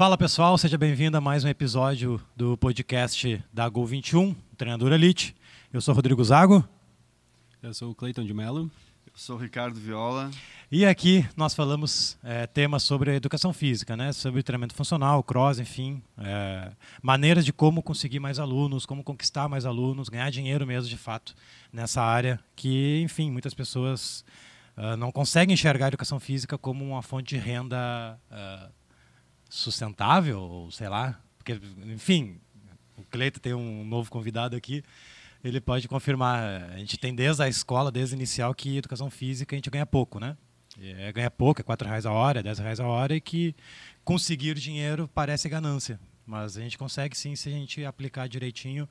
Fala pessoal, seja bem-vindo a mais um episódio do podcast da Gol 21, Treinador Elite. Eu sou Rodrigo Zago. Eu sou o Cleiton de Mello. Eu sou o Ricardo Viola. E aqui nós falamos é, temas sobre educação física, né? sobre treinamento funcional, cross, enfim, é, maneiras de como conseguir mais alunos, como conquistar mais alunos, ganhar dinheiro mesmo de fato nessa área que, enfim, muitas pessoas uh, não conseguem enxergar a educação física como uma fonte de renda uh, sustentável, ou sei lá, porque, enfim, o Cleito tem um novo convidado aqui ele pode confirmar. A gente tem desde a escola, desde o inicial, que educação física a gente ganha pouco, né? é, ganha pouco, é 4 reais a hora, é 10 reais a hora, e que conseguir dinheiro parece ganância. Mas a gente consegue sim se a gente aplicar direitinho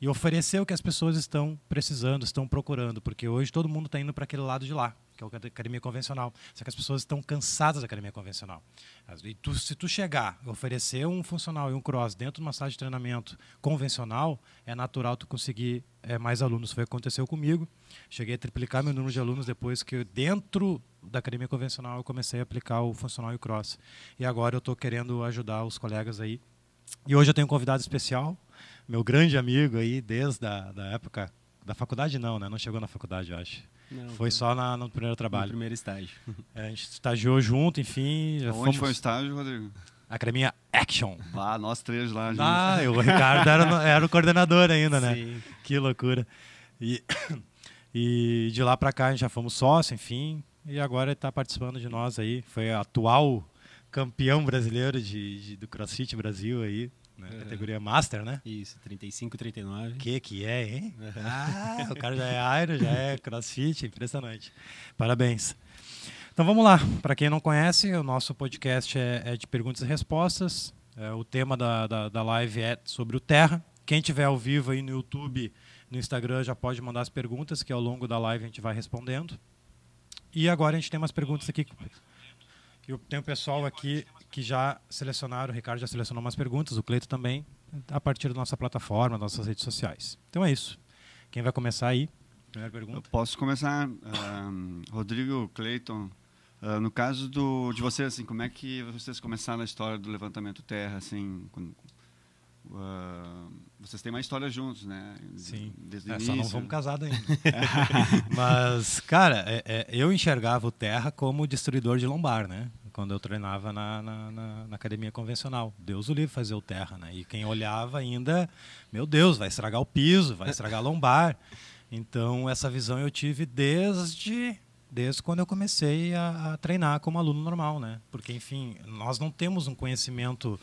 e oferecer o que as pessoas estão precisando, estão procurando, porque hoje todo mundo está indo para aquele lado de lá que é a academia convencional. Só que as pessoas estão cansadas da academia convencional. E tu, se tu chegar oferecer um funcional e um cross dentro de uma sala de treinamento convencional, é natural tu conseguir é, mais alunos. Foi o que aconteceu comigo. Cheguei a triplicar meu número de alunos depois que dentro da academia convencional eu comecei a aplicar o funcional e o cross. E agora eu estou querendo ajudar os colegas aí. E hoje eu tenho um convidado especial, meu grande amigo aí desde a da época da faculdade não, né? Não chegou na faculdade, eu acho. Não, foi só na, no primeiro trabalho. No primeiro estágio. É, a gente estagiou junto, enfim. Onde fomos... foi o estágio, Rodrigo? Academia Action. Ah, nós três lá. Juntos. Ah, o Ricardo era, era o coordenador ainda, né? Sim. Que loucura. E, e de lá para cá a gente já fomos sócio, enfim. E agora ele está participando de nós aí. Foi atual campeão brasileiro de, de, do CrossFit Brasil aí. Né? Uhum. Categoria Master, né? Isso, 35, 39. Que que é, hein? Uhum. Ah, o cara já é Iron, já é CrossFit, impressionante. Parabéns. Então vamos lá. Para quem não conhece, o nosso podcast é, é de perguntas e respostas. É, o tema da, da, da, live é sobre o Terra. Quem tiver ao vivo aí no YouTube, no Instagram, já pode mandar as perguntas, que ao longo da live a gente vai respondendo. E agora a gente tem umas perguntas aqui. Eu tenho o pessoal aqui que já selecionaram, o Ricardo já selecionou umas perguntas, o Cleito também, a partir da nossa plataforma, das nossas redes sociais. Então é isso. Quem vai começar aí? Primeira pergunta. Eu posso começar, uh, Rodrigo, Cleiton. Uh, no caso do, de vocês, assim, como é que vocês começaram a história do levantamento terra, assim, quando, uh, vocês têm uma história juntos, né? Sim. Desde é, início. Só não fomos casados ainda. Mas, cara, é, é, eu enxergava o terra como destruidor de lombar, né? Quando eu treinava na, na, na, na, academia convencional. Deus o livre fazer o terra, né? E quem olhava ainda, meu Deus, vai estragar o piso, vai estragar a lombar. Então essa visão eu tive desde desde quando eu comecei a, a treinar como aluno normal, né? Porque enfim, nós não temos um conhecimento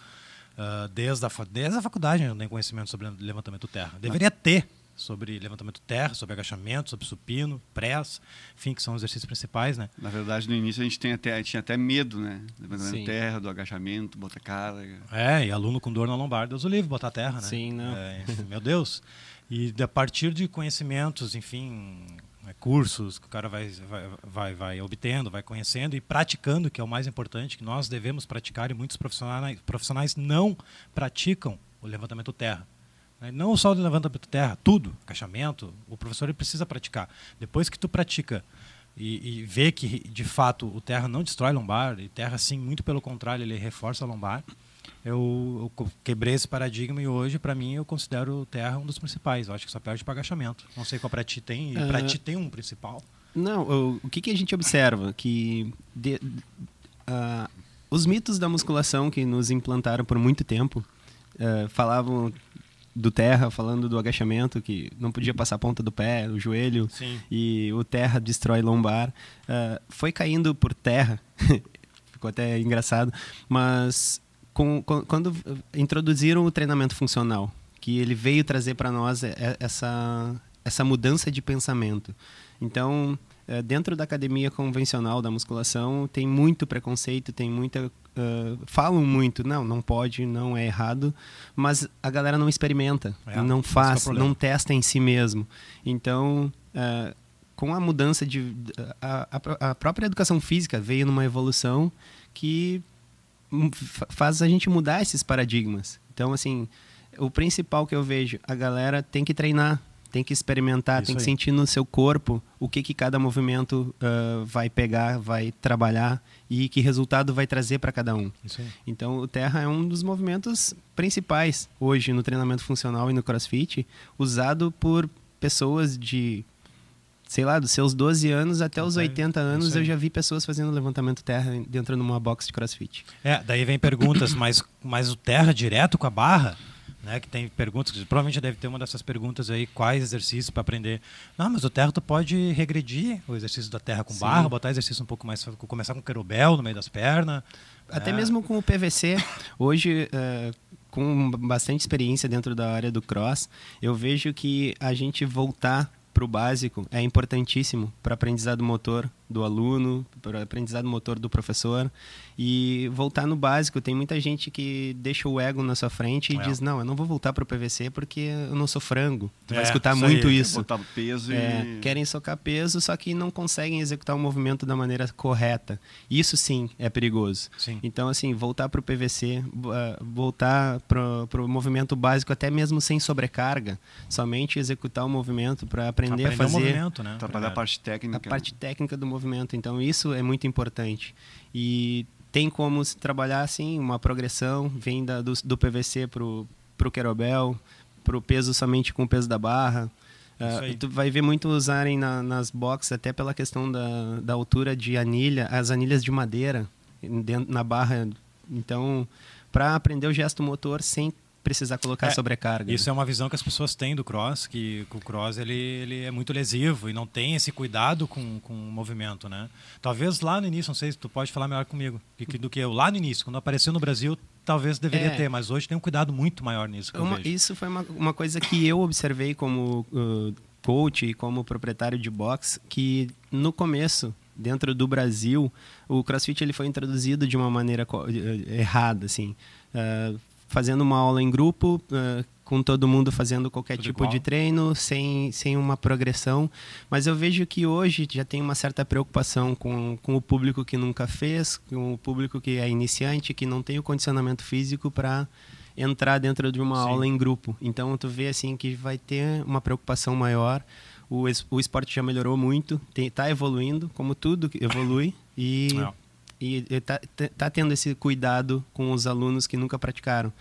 uh, desde a desde a faculdade, não tem conhecimento sobre levantamento terra. Deveria ter, sobre levantamento terra, sobre agachamento, sobre supino, press, enfim, que são os exercícios principais, né? Na verdade, no início a gente tem até, tinha até medo, né? Levantamento Sim. terra, do agachamento, botar carga. É, e aluno com dor na lombar, Deus o livre, botar terra, né? Sim, não. É, meu Deus. E a partir de conhecimentos, enfim, é, cursos que o cara vai, vai, vai, vai obtendo, vai conhecendo e praticando, que é o mais importante, que nós devemos praticar e muitos profissionais, profissionais não praticam o levantamento terra? Não só o levantamento terra, tudo, agachamento, o professor ele precisa praticar. Depois que tu pratica e, e vê que de fato o terra não destrói lombar, e terra sim, muito pelo contrário, ele reforça a lombar. Eu, eu quebrei esse paradigma e hoje, para mim, eu considero o terra um dos principais. Eu acho que só perde para agachamento. Não sei qual para ti tem, e para uh, ti tem um principal. Não, o, o que, que a gente observa? Que de, uh, os mitos da musculação que nos implantaram por muito tempo uh, falavam do terra, falando do agachamento, que não podia passar a ponta do pé, o joelho, Sim. e o terra destrói lombar. Uh, foi caindo por terra, ficou até engraçado, mas com, com, quando introduziram o treinamento funcional, que ele veio trazer para nós essa, essa mudança de pensamento. Então, eh, dentro da academia convencional da musculação, tem muito preconceito, tem muita uh, falam muito, não, não pode, não é errado, mas a galera não experimenta, é, não faz, é não testa em si mesmo. Então, uh, com a mudança de. A, a, a, própria educação física veio numa evolução que faz a gente mudar esses paradigmas. Então, assim, o principal que eu vejo, a galera tem que treinar, tem que experimentar, Isso tem que aí. sentir no seu corpo o que, que cada movimento ah, vai pegar, vai trabalhar e que resultado vai trazer para cada um. Então, o terra é um dos movimentos principais hoje no treinamento funcional e no crossfit, usado por pessoas de, sei lá, dos seus 12 anos até os Até- 80 isso anos, eu já vi pessoas fazendo levantamento terra dentro de uma box de crossfit. É, daí vem perguntas, mas, mas o terra direto com a barra, né? Que tem perguntas, que provavelmente deve ter uma dessas perguntas aí, quais exercícios para aprender. Não, mas o terra tu pode regredir o exercício da terra com Sim. barra, botar exercício um pouco mais, começar com querobel no meio das pernas. Até É. mesmo com o PVC, hoje, eh, com bastante experiência dentro da área do cross, eu vejo que a gente voltar para o básico é importantíssimo para aprendizado motor do aluno, para aprendizado motor do professor e voltar no básico. Tem muita gente que deixa o ego na sua frente e É. diz: Não, eu não vou voltar para o PVC porque eu não sou frango. Tu vai É, escutar isso muito aí. isso. Botar peso É, e... querem socar peso, só que não conseguem executar o movimento da maneira correta. Isso sim é perigoso. Sim. Então, assim, voltar para o PVC, ah, voltar para o movimento básico, até mesmo sem sobrecarga, somente executar o movimento para aprender, Aprender a fazer o movimento, né? Trabalhar a Primeiro. parte técnica. a parte técnica do movimento. Então, isso é muito importante. E tem como se trabalhar, assim, uma progressão, vem da, do, do PVC para o querobel, para o peso somente com o peso da barra. Aí. tu vai ver muito usarem na- nas boxes, até pela questão da, da altura de anilha, as anilhas de madeira dentro, na barra. Então, para aprender o gesto motor sem precisar colocar É, sobrecarga. Isso é uma visão que as pessoas têm do cross, que, o cross ele, ele é muito lesivo e não tem esse cuidado com, com o movimento, né? Talvez lá no início, não sei se tu pode falar melhor comigo do que eu. Lá no início, quando apareceu no Brasil, talvez deveria É. ter, mas hoje tem um cuidado muito maior nisso Uma- isso foi uma, uma coisa que eu observei como uh, coach e como proprietário de box, que no começo, dentro do Brasil, o CrossFit ele foi introduzido de uma maneira eh, errada, assim, uh, fazendo uma aula em grupo, uh, com todo mundo fazendo qualquer Tudo tipo igual. de treino, sem, sem uma progressão. Mas eu vejo que hoje já tem uma certa preocupação com, com o público que nunca fez, com o público que é iniciante, que não tem o condicionamento físico para entrar dentro de uma Sim. aula em grupo. Então tu vê assim que vai ter uma preocupação maior. O, o esporte já melhorou muito, está evoluindo, como tudo evolui e É. e está tá tendo esse cuidado com os alunos que nunca praticaram.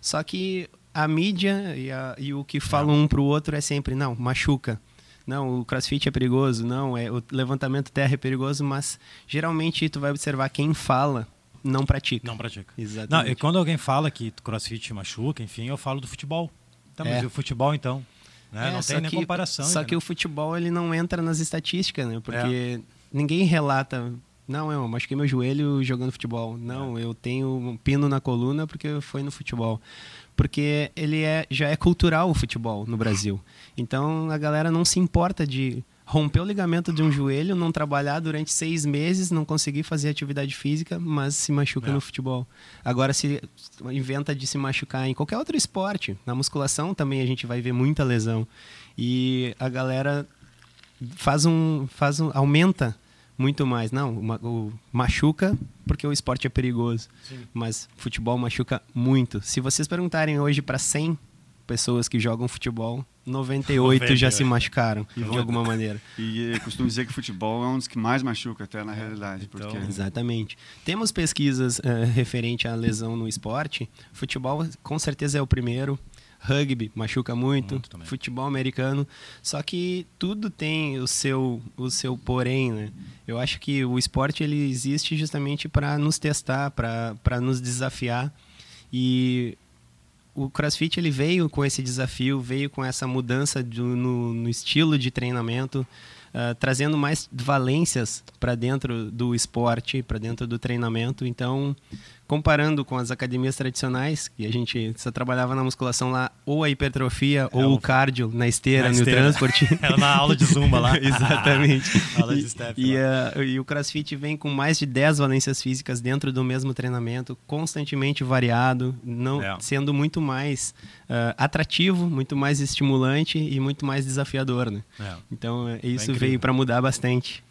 Só que a mídia e, a- e o que falam um para o outro é sempre não machuca. Não, o CrossFit é perigoso, não, é o levantamento terra é perigoso, mas geralmente tu vai observar quem fala não pratica. Não pratica. Não, Exatamente. e quando alguém fala que crossfit machuca, enfim, eu falo do futebol. Tá, mas É. e o futebol então? Né? É, não tem nem que- comparação. Só que entendeu? o futebol ele não entra nas estatísticas, né? Porque ninguém relata. Não, eu machuquei meu joelho jogando futebol. Não, eu tenho um pino na coluna porque foi no futebol. Porque ele é, já é cultural o futebol no Brasil. Então a galera não se importa de romper o ligamento de um joelho, não trabalhar durante seis meses, não conseguir fazer atividade física, mas se machuca É. no futebol. Agora se inventa de se machucar em qualquer outro esporte, na musculação também a gente vai ver muita lesão. E a galera faz um, faz um aumenta muito mais. Não, o, ma- o machuca porque o esporte é perigoso. Sim. Mas futebol machuca muito. Se vocês perguntarem hoje para 100 pessoas que jogam futebol, 98 já 98. se machucaram E de alguma maneira. E eu costumo dizer que futebol é um dos que mais machuca até na realidade. Então- Porque Exatamente. Temos pesquisas eh, referente à lesão no esporte. Futebol com certeza é o primeiro. Rugby machuca muito, Muito futebol americano. Só que tudo tem o seu o seu porém, né? Eu acho que o esporte ele existe justamente para nos testar, para nos desafiar. E o CrossFit ele veio com esse desafio, veio com essa mudança do- no, no estilo de treinamento, ah, trazendo mais valências para dentro do esporte, para dentro do treinamento. Então, comparando com as academias tradicionais, que a gente só trabalhava na musculação lá, ou a hipertrofia, ou o- cardio na esteira, É, Na no esteira. transporte. Era na aula de zumba lá. Exatamente. aula de E- step E, lá. ah, e o CrossFit vem com mais de 10 valências físicas dentro do mesmo treinamento, constantemente variado, não É. sendo muito mais ah, atrativo, muito mais estimulante e muito mais desafiador, né? É. Então, eh, isso incrível. veio para mudar bastante.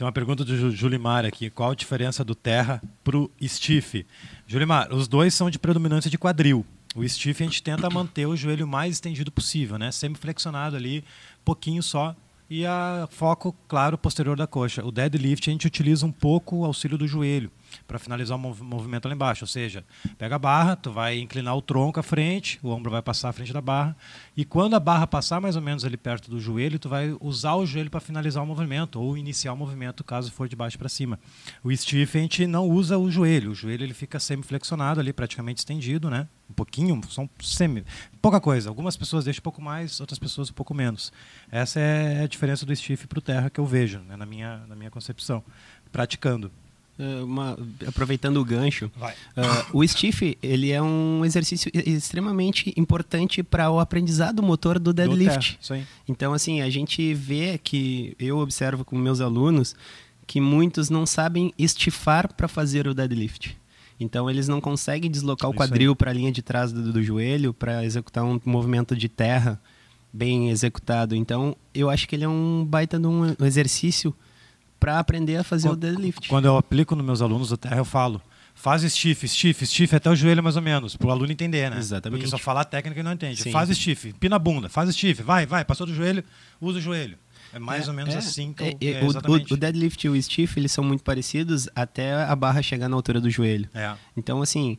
Tem uma pergunta do Ju- Julimar aqui. Qual a diferença do terra pro stiff? Julimar, os dois são de predominância de quadril. O stiff a gente tenta manter o joelho mais estendido possível, né? Sempre flexionado ali, pouquinho só. E a foco, claro, posterior da coxa. O deadlift a gente utiliza um pouco o auxílio do joelho para finalizar o mov movimento lá embaixo. Ou seja, pega a barra, tu vai inclinar o tronco à frente, o ombro vai passar à frente da barra. E quando a barra passar mais ou menos ali perto do joelho, tu vai usar o joelho para finalizar o movimento ou iniciar o movimento caso for de baixo para cima. O stiff a gente não usa o joelho. O joelho ele fica semi-flexionado ali, praticamente estendido, né? Um pouquinho, são semi, pouca coisa. Algumas pessoas deixam um pouco mais, outras pessoas um pouco menos. Essa é a diferença do stiff para o terra que eu vejo, né? na minha na minha concepção, praticando. Uh, uma, aproveitando o gancho, uh, o stiff ele é um exercício extremamente importante para o aprendizado motor do deadlift. Do então, assim, a gente vê que eu observo com meus alunos que muitos não sabem estifar para fazer o deadlift. Então, eles não conseguem deslocar o quadril para a linha de trás do, do joelho para executar um movimento de terra bem executado. Então, eu acho que ele é um baita de um exercício para aprender a fazer quando, o deadlift. Quando eu aplico nos meus alunos da terra, eu falo, faz stiff, stiff, stiff até o joelho mais ou menos, para o aluno entender, né? Exatamente. Porque só falar a técnica e não entende. Sim. Faz stiff, pina a bunda, faz stiff, vai, vai, passou do joelho, usa o joelho. É mais é, ou menos é, assim que é, eu, é, o, o, deadlift e o stiff, eles são muito parecidos até a barra chegar na altura do joelho. É. Então, assim,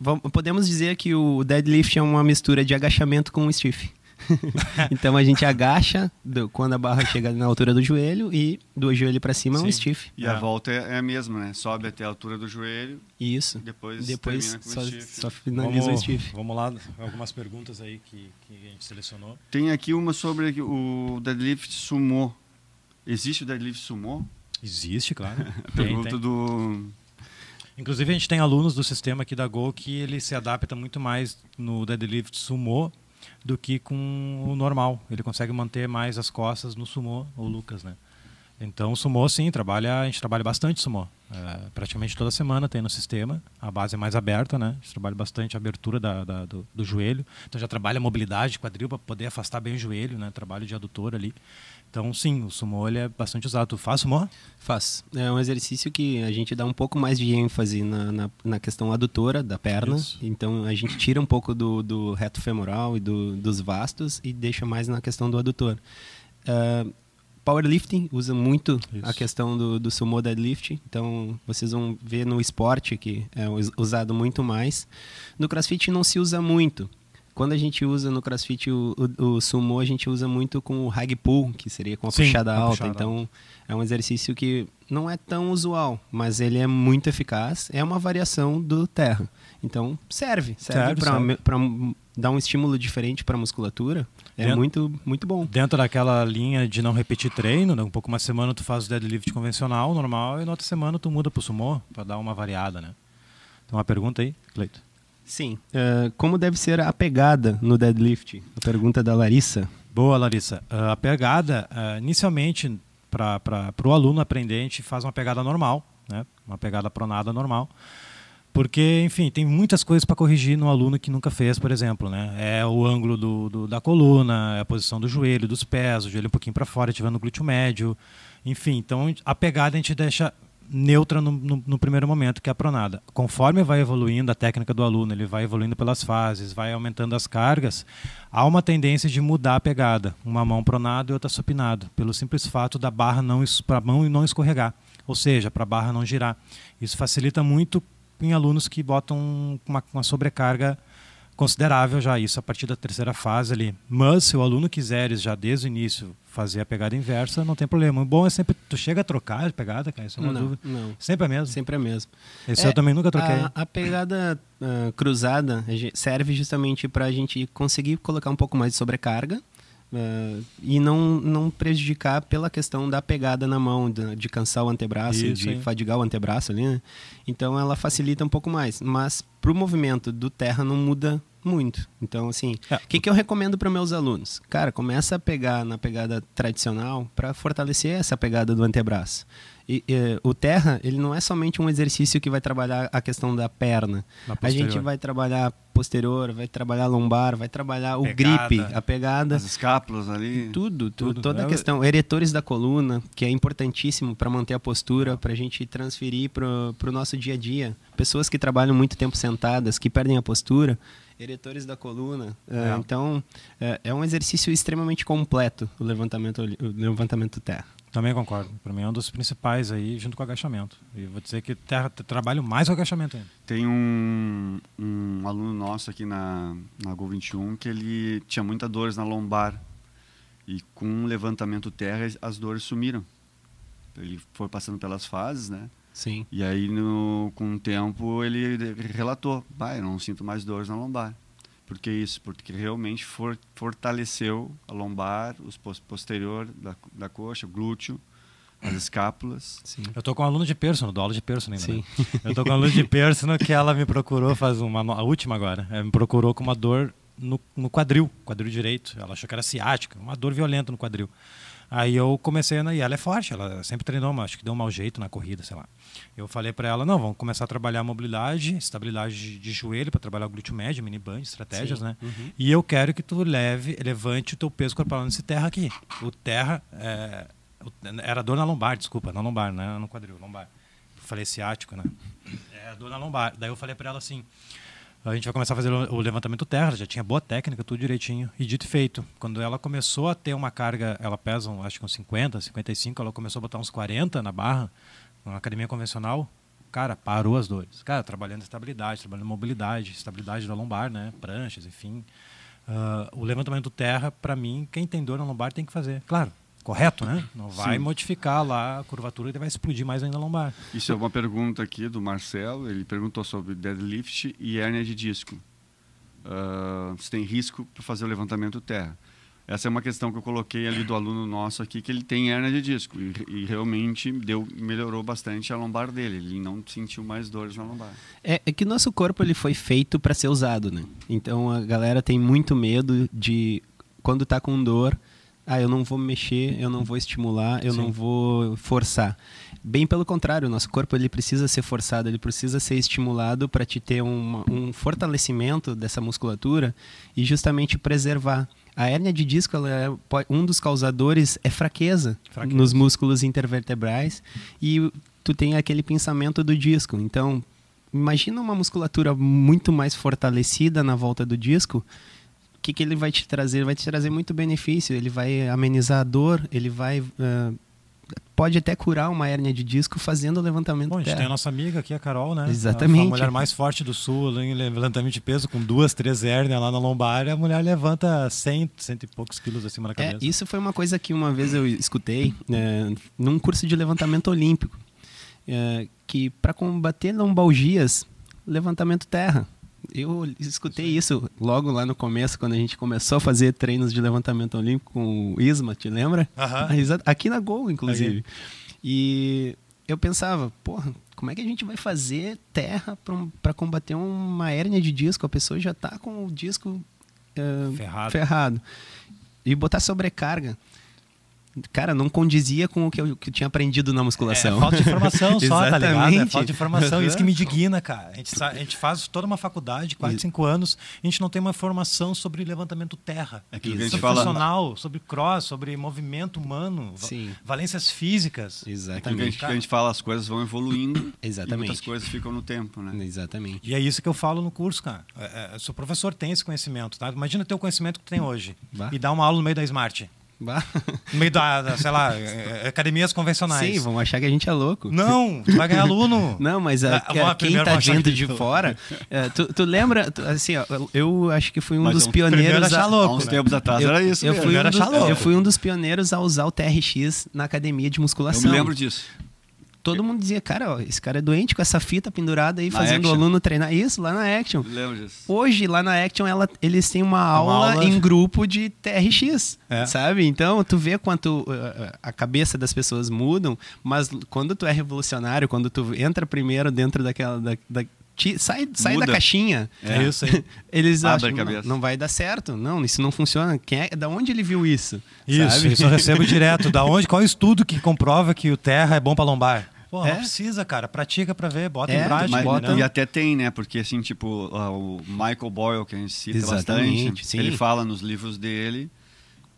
vamos, podemos dizer que o deadlift é uma mistura de agachamento com o stiff. então a gente agacha do, quando a barra chega na altura do joelho e do joelho para cima Sim. é um stiff. E é. a volta é, é, a mesma, né? Sobe até a altura do joelho. Isso. Depois, depois só, só, finaliza vamos, o stiff. Vamos lá, algumas perguntas aí que, que a gente selecionou. Tem aqui uma sobre o deadlift sumo. Existe o deadlift sumo? Existe, claro. Pergunta tem. do Inclusive, a gente tem alunos do sistema aqui da Go que ele se adapta muito mais no deadlift sumo do que com o normal. Ele consegue manter mais as costas no sumô, o Lucas, né? Então, o sumô, sim, trabalha, a gente trabalha bastante sumô. É, praticamente toda semana tem no sistema. A base é mais aberta, né? A gente trabalha bastante a abertura da, da, do, do, joelho. Então, já trabalha a mobilidade de quadril para poder afastar bem o joelho, né? Trabalho de adutor ali. Então, sim, o sumô ele é bastante usado. Tu faz sumô? Faz. É um exercício que a gente dá um pouco mais de ênfase na, na, na questão adutora da perna. Isso. Então, a gente tira um pouco do, do reto femoral e do, dos vastos e deixa mais na questão do adutor. Uh, powerlifting usa muito Isso. a questão do, do sumo deadlift. Então, vocês vão ver no esporte que é usado muito mais. No crossfit não se usa muito. Quando a gente usa no crossfit o, o, o sumo, a gente usa muito com o hag pull, que seria com a Sim, puxada alta. Puxada. Então, é um exercício que não é tão usual, mas ele é muito eficaz. É uma variação do terra. Então, serve. Serve, serve para dar um estímulo diferente para a musculatura. É dentro, muito, muito bom. Dentro daquela linha de não repetir treino, né? um pouco uma semana tu faz o deadlift convencional, normal, e na outra semana tu muda para o sumo, para dar uma variada, né? Tem uma pergunta aí, Cleito? Sim. Uh, como deve ser a pegada no deadlift? A pergunta da Larissa. Boa, Larissa. Uh, a pegada, uh, inicialmente, para o aluno aprender, a gente faz uma pegada normal, né? uma pegada pronada normal. Porque, enfim, tem muitas coisas para corrigir no aluno que nunca fez, por exemplo. Né? É o ângulo do, do, da coluna, é a posição do joelho, dos pés, o joelho um pouquinho para fora, ativando o glúteo médio. Enfim, então a pegada a gente deixa neutra no, no, no, primeiro momento, que é a pronada. Conforme vai evoluindo a técnica do aluno, ele vai evoluindo pelas fases, vai aumentando as cargas, há uma tendência de mudar a pegada, uma mão pronada e outra supinada, pelo simples fato da barra não para a mão não escorregar, ou seja, para a barra não girar. Isso facilita muito em alunos que botam uma, uma sobrecarga considerável já isso a partir da terceira fase ali. Mas se o aluno quiser já desde o início fazer a pegada inversa, não tem problema. O bom é sempre tu chega a trocar a pegada, cara, isso é uma não, dúvida. Não. Sempre é mesmo. Sempre é mesmo. Esse é, eu também nunca troquei. A, a pegada uh, cruzada serve justamente para a gente conseguir colocar um pouco mais de sobrecarga. Uh, e não, não prejudicar pela questão da pegada na mão, de, de cansar o antebraço, Isso, de hein? fadigar o antebraço ali, né? Então ela facilita um pouco mais. Mas para o movimento do terra não muda muito. Então, assim, o é. que, que eu recomendo para meus alunos? Cara, começa a pegar na pegada tradicional para fortalecer essa pegada do antebraço. E, e, o terra, ele não é somente um exercício que vai trabalhar a questão da perna. A gente vai trabalhar posterior, vai trabalhar lombar, vai trabalhar o pegada, gripe, a pegada. As escápulas ali. Tudo, tudo toda a é questão. Eretores da coluna, que é importantíssimo para manter a postura, para a gente transferir para o nosso dia a dia. Pessoas que trabalham muito tempo sentadas, que perdem a postura, eretores da coluna. É. É, então, é, é, um exercício extremamente completo o levantamento, o levantamento terra. Também concordo. Para mim é um dos principais aí, junto com o agachamento. E vou dizer que terra, trabalho mais o agachamento ainda. Tem um, um aluno nosso aqui na, na Gol 21 que ele tinha muitas dores na lombar. E com o levantamento terra, as dores sumiram. Ele foi passando pelas fases, né? Sim. E aí, no, com o tempo, ele relatou: Pai, eu não sinto mais dores na lombar. Por que isso? Porque realmente for, fortaleceu a lombar, o posterior da, da coxa, o glúteo, as escápulas. Sim. Eu tô com um aluno de personal, dou aula de personal ainda. Né? Eu tô com um aluno de personal que ela me procurou faz uma a última agora. Ela me procurou com uma dor no, no quadril, quadril direito. Ela achou que era ciática, uma dor violenta no quadril. Aí eu comecei. E ela é forte, ela sempre treinou, mas acho que deu um mau jeito na corrida, sei lá. Eu falei para ela: não, vamos começar a trabalhar a mobilidade, estabilidade de, joelho, para trabalhar o glúteo médio, mini band, estratégias, Sim. né? Uhum. E eu quero que tu leve, levante o teu peso corporal nesse terra aqui. O terra. É, era dor na lombar, desculpa, na lombar, né? No quadril, lombar. falei ciático, né? É dor na lombar. Daí eu falei para ela assim: a gente vai começar a fazer o levantamento terra, já tinha boa técnica, tudo direitinho. E dito e feito, quando ela começou a ter uma carga, ela pesa acho que uns 50, 55, ela começou a botar uns 40 na barra, na academia convencional, cara, parou as dores. Cara, trabalhando estabilidade, trabalhando mobilidade, estabilidade da lombar, né? Pranchas, enfim. Uh, o levantamento terra, para mim, quem tem dor na lombar tem que fazer. Claro, correto, né? Não vai Sim. modificar lá a curvatura e vai explodir mais ainda a lombar. Isso é uma pergunta aqui do Marcelo. Ele perguntou sobre deadlift e hérnia de disco. Uh, se tem risco para fazer o levantamento terra. Essa é uma questão que eu coloquei ali do aluno nosso aqui, que ele tem hérnia de disco. E, e realmente deu, melhorou bastante a lombar dele. Ele não sentiu mais dores na lombar. É, é que o nosso corpo ele foi feito para ser usado, né? Então a galera tem muito medo de, quando está com dor, ah, eu não vou mexer, eu não vou estimular, eu Sim. não vou forçar. Bem pelo contrário, o nosso corpo ele precisa ser forçado, ele precisa ser estimulado para te ter um, um fortalecimento dessa musculatura e justamente preservar. A hérnia de disco, é, um dos causadores é fraqueza, fraqueza, nos músculos intervertebrais e tu tem aquele pensamento do disco. Então, imagina uma musculatura muito mais fortalecida na volta do disco que, que ele vai te trazer? Ele vai te trazer muito benefício, ele vai amenizar a dor, ele vai. Uh, pode até curar uma hérnia de disco fazendo o levantamento Bom, a gente tem a nossa amiga aqui, a Carol, né? Exatamente. A mulher mais forte do sul, em levantamento de peso, com duas, três hérnias lá na lombar, a mulher levanta cem, cento e poucos quilos acima da é, cabeça. É, isso foi uma coisa que uma vez eu escutei né, num curso de levantamento olímpico, é, que para combater lombalgias, levantamento terra. Eu escutei isso logo lá no começo, quando a gente começou a fazer treinos de levantamento olímpico com o Isma, te lembra? Uhum. Aqui na Gol, inclusive. E eu pensava, porra, como é que a gente vai fazer terra para combater uma hérnia de disco? A pessoa já está com o disco uh, ferrado. ferrado. E botar sobrecarga cara, não condizia com o que eu, que eu tinha aprendido na musculação. É, falta de informação só, tá ligado? É falta de informação. Isso que me indigna, cara. A gente, a gente faz toda uma faculdade, 4, 5 anos, a gente não tem uma informação sobre levantamento terra. É que sobre fala... funcional, sobre cross, sobre movimento humano, Sim. valências físicas. Exatamente. É que a, gente, a fala, as coisas vão evoluindo. Exatamente. E muitas coisas ficam no tempo, né? Exatamente. E é isso que eu falo no curso, cara. É, é, se o professor tem esse conhecimento, tá? Imagina ter o conhecimento que tu tem hoje bah. e dar uma aula no meio da Smart. Bah. No meio da, da, sei lá, é, é, academias convencionais. Sim, vão achar que a gente é louco. Não, tu vai ganhar aluno. Não, mas a, ah, quem tá dentro de fora. Uh, tu, tu, lembra, tu, assim, ó, eu acho que fui um mas dos pioneiros. A, louco, há uns né? tempos atrás eu, era isso. Eu fui, um dos, eu fui um dos pioneiros a usar o TRX na academia de musculação. Eu me lembro disso todo mundo dizia, cara, ó, esse cara é doente com essa fita pendurada aí, na fazendo action. o aluno treinar. Isso, lá na Action. Lembro disso. Hoje, lá na Action, ela, eles têm uma, uma aula, aula, em grupo de TRX, é. sabe? Então, tu vê quanto uh, a cabeça das pessoas mudam, mas quando tu é revolucionário, quando tu entra primeiro dentro daquela... Da, da, sai, sai da caixinha. É. isso aí. Eles Abre acham, a não, cabeça. não vai dar certo. Não, isso não funciona. Quem é, da onde ele viu isso? Isso, sabe? isso eu recebo direto. Da onde? Qual estudo que comprova que o terra é bom para lombar? Pô, É. não precisa, cara. Pratica pra ver, bota É, em prática. Mas- bota-? E até tem, né? Porque, assim, tipo, o Michael Boyle, que a gente cita Exatamente, bastante, sim. ele fala nos livros dele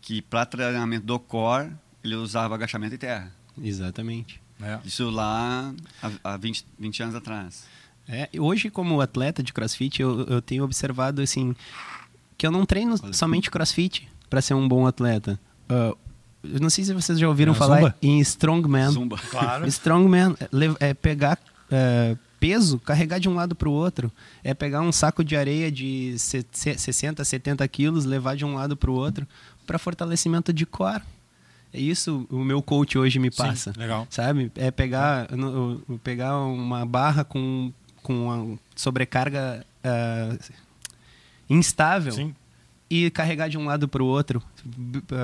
que para treinamento do core, ele usava agachamento e terra. Exatamente. É. Isso lá há, há 20, 20 anos atrás. É, hoje, como atleta de crossfit, eu, eu tenho observado assim que eu não treino Olha. somente crossfit para ser um bom atleta. Ah, eu não sei se vocês já ouviram É, falar zumba? em strongman. Zumba. Claro. Strongman é, é pegar é, peso, carregar de um lado para o outro. É pegar um saco de areia de se- se- 60, 70 quilos, levar de um lado para o outro para fortalecimento de core. É isso o meu coach hoje me passa. Sim, legal. Sabe? É pegar, eu pegar uma barra com, com uma sobrecarga ah, instável Sim. E carregar de um lado para o outro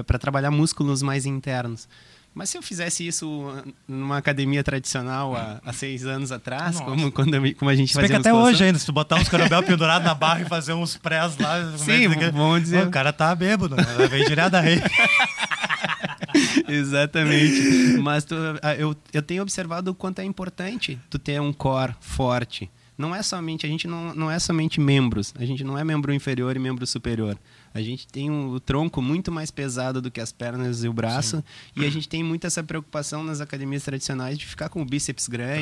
para trabalhar músculos mais internos. Mas se eu fizesse isso numa academia tradicional há, há seis anos atrás, Nossa. como, quando eu como a gente fazia até musculação- hoje ainda, se tu botar uns carabel pendurado na barra e fazer uns press lá... é Sim, que- vamos dizer- Pô, O cara tá bêbado, né? Vem direto da rei. Exatamente. Mas tu- a- eu, eu tenho observado o quanto é importante tu ter um core forte. Não é somente, a gente não, não é somente membros. A gente não é membro inferior e membro superior. A gente tem um, o tronco muito mais pesado do que as pernas e o braço. E a gente tem muito essa preocupação nas academias tradicionais de ficar com o bíceps grande,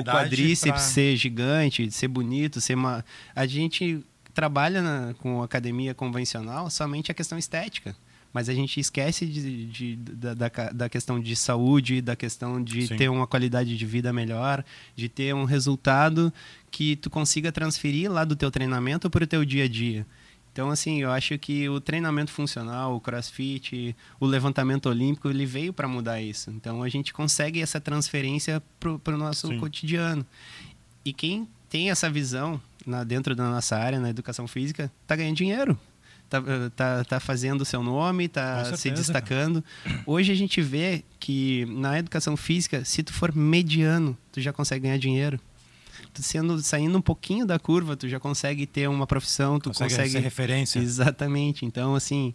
o quadríceps pra- ser gigante, ser bonito, ser uma... A gente trabalha na- com academia convencional somente a questão estética. Mas a gente esquece de, de- da, da, da questão de saúde, da questão de Sim. ter uma qualidade de vida melhor, de ter um resultado que tu consiga transferir lá do teu treinamento para o teu dia a dia. Então, assim, eu acho que o treinamento funcional, o crossfit, o levantamento olímpico, ele veio para mudar isso. Então, a gente consegue essa transferência para o nosso Sim. cotidiano. E quem tem essa visão na, dentro da nossa área, na educação física, está ganhando dinheiro. Tá, tá, tá fazendo o seu nome, tá se destacando. Hoje a gente vê que na educação física, se tu for mediano, tu já consegue ganhar dinheiro. Tu sendo, saindo um pouquinho da curva, tu já consegue ter uma profissão, tu Consegue, consegue... ser referência. Exatamente. Então, assim,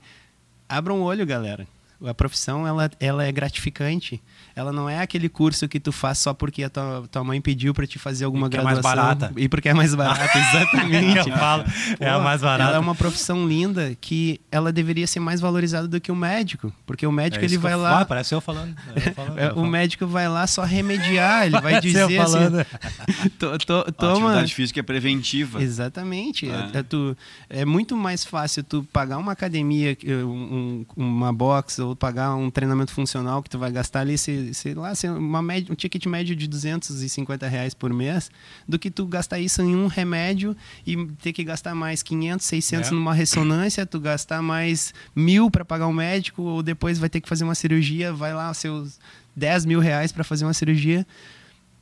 abram o olho, galera. A profissão, ela, ela é gratificante. Ela não é aquele curso que tu faz só porque a tua, tua mãe pediu para te fazer alguma que é mais graduação. barata. E porque é mais barata, exatamente. Eu falo, é a Pô, mais barata. Ela é uma profissão linda que ela deveria ser mais valorizada do que o médico. Porque o médico, É ele vai eu- lá... Ah, parece eu falando. Eu falando, é, eu o falando. médico vai lá só remediar, ele vai Parece eu dizer assim... falando. "To- to- A toma, atividade física é preventiva. Exatamente. É. É, é tu- é muito mais fácil tu pagar uma academia, um- uma box, ou pagar um treinamento funcional que tu vai gastar ali, sei, sei lá, uma média, um ticket médio de 250 reais por mês, do que tu gastar isso em um remédio e ter que gastar mais 500, 600 É. numa ressonância, tu gastar mais mil para pagar um médico, ou depois vai ter que fazer uma cirurgia, vai lá seus 10 mil reais para fazer uma cirurgia,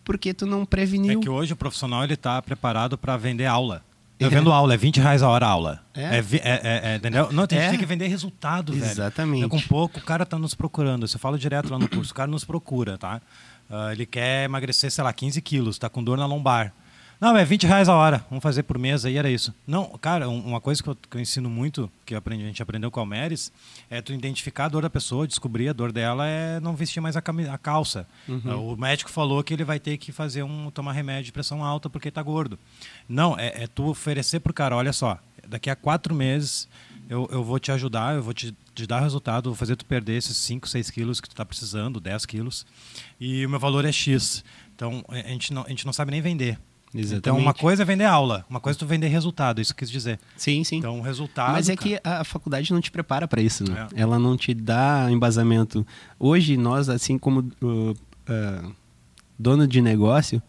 porque tu não É preveniu. que hoje o profissional ele tá preparado para vender aula. Eu É. vendo aula, é 20 reais a hora a aula. É? É, é, é- é, entendeu? Não, tem, É. tem que vender resultado, velho. Exatamente. É com pouco, o cara tá nos procurando. Você fala direto lá no curso, o cara nos procura, tá? Ah, ele quer emagrecer, sei lá, 15 quilos, tá com dor na lombar. Não, é 20 reais a hora, vamos fazer por mês aí, era isso. Não, cara, um- uma coisa que eu, que eu ensino muito, que aprendi- a gente aprendeu com a Almeres, é tu identificar a dor da pessoa, descobrir a dor dela é não vestir mais a, cami- a calça. Ah, O médico falou que ele vai ter que fazer um, tomar remédio de pressão alta porque tá gordo. Não, é, é tu oferecer pro cara, olha só, daqui a quatro meses eu, eu vou te ajudar, eu vou te, te dar resultado, vou fazer tu perder esses 5, 6 quilos que tu tá precisando, 10 quilos, e o meu valor é X. Então, a gente não, a gente não sabe nem vender. Exatamente. Então, uma coisa é vender aula, uma coisa é tu vender resultado, isso quis dizer. Sim, sim. Então, resultado. Mas é cara, que a faculdade não te prepara para isso, né? É. Ela não te dá embasamento. Hoje, nós, assim como uh, uh, dono de negócio,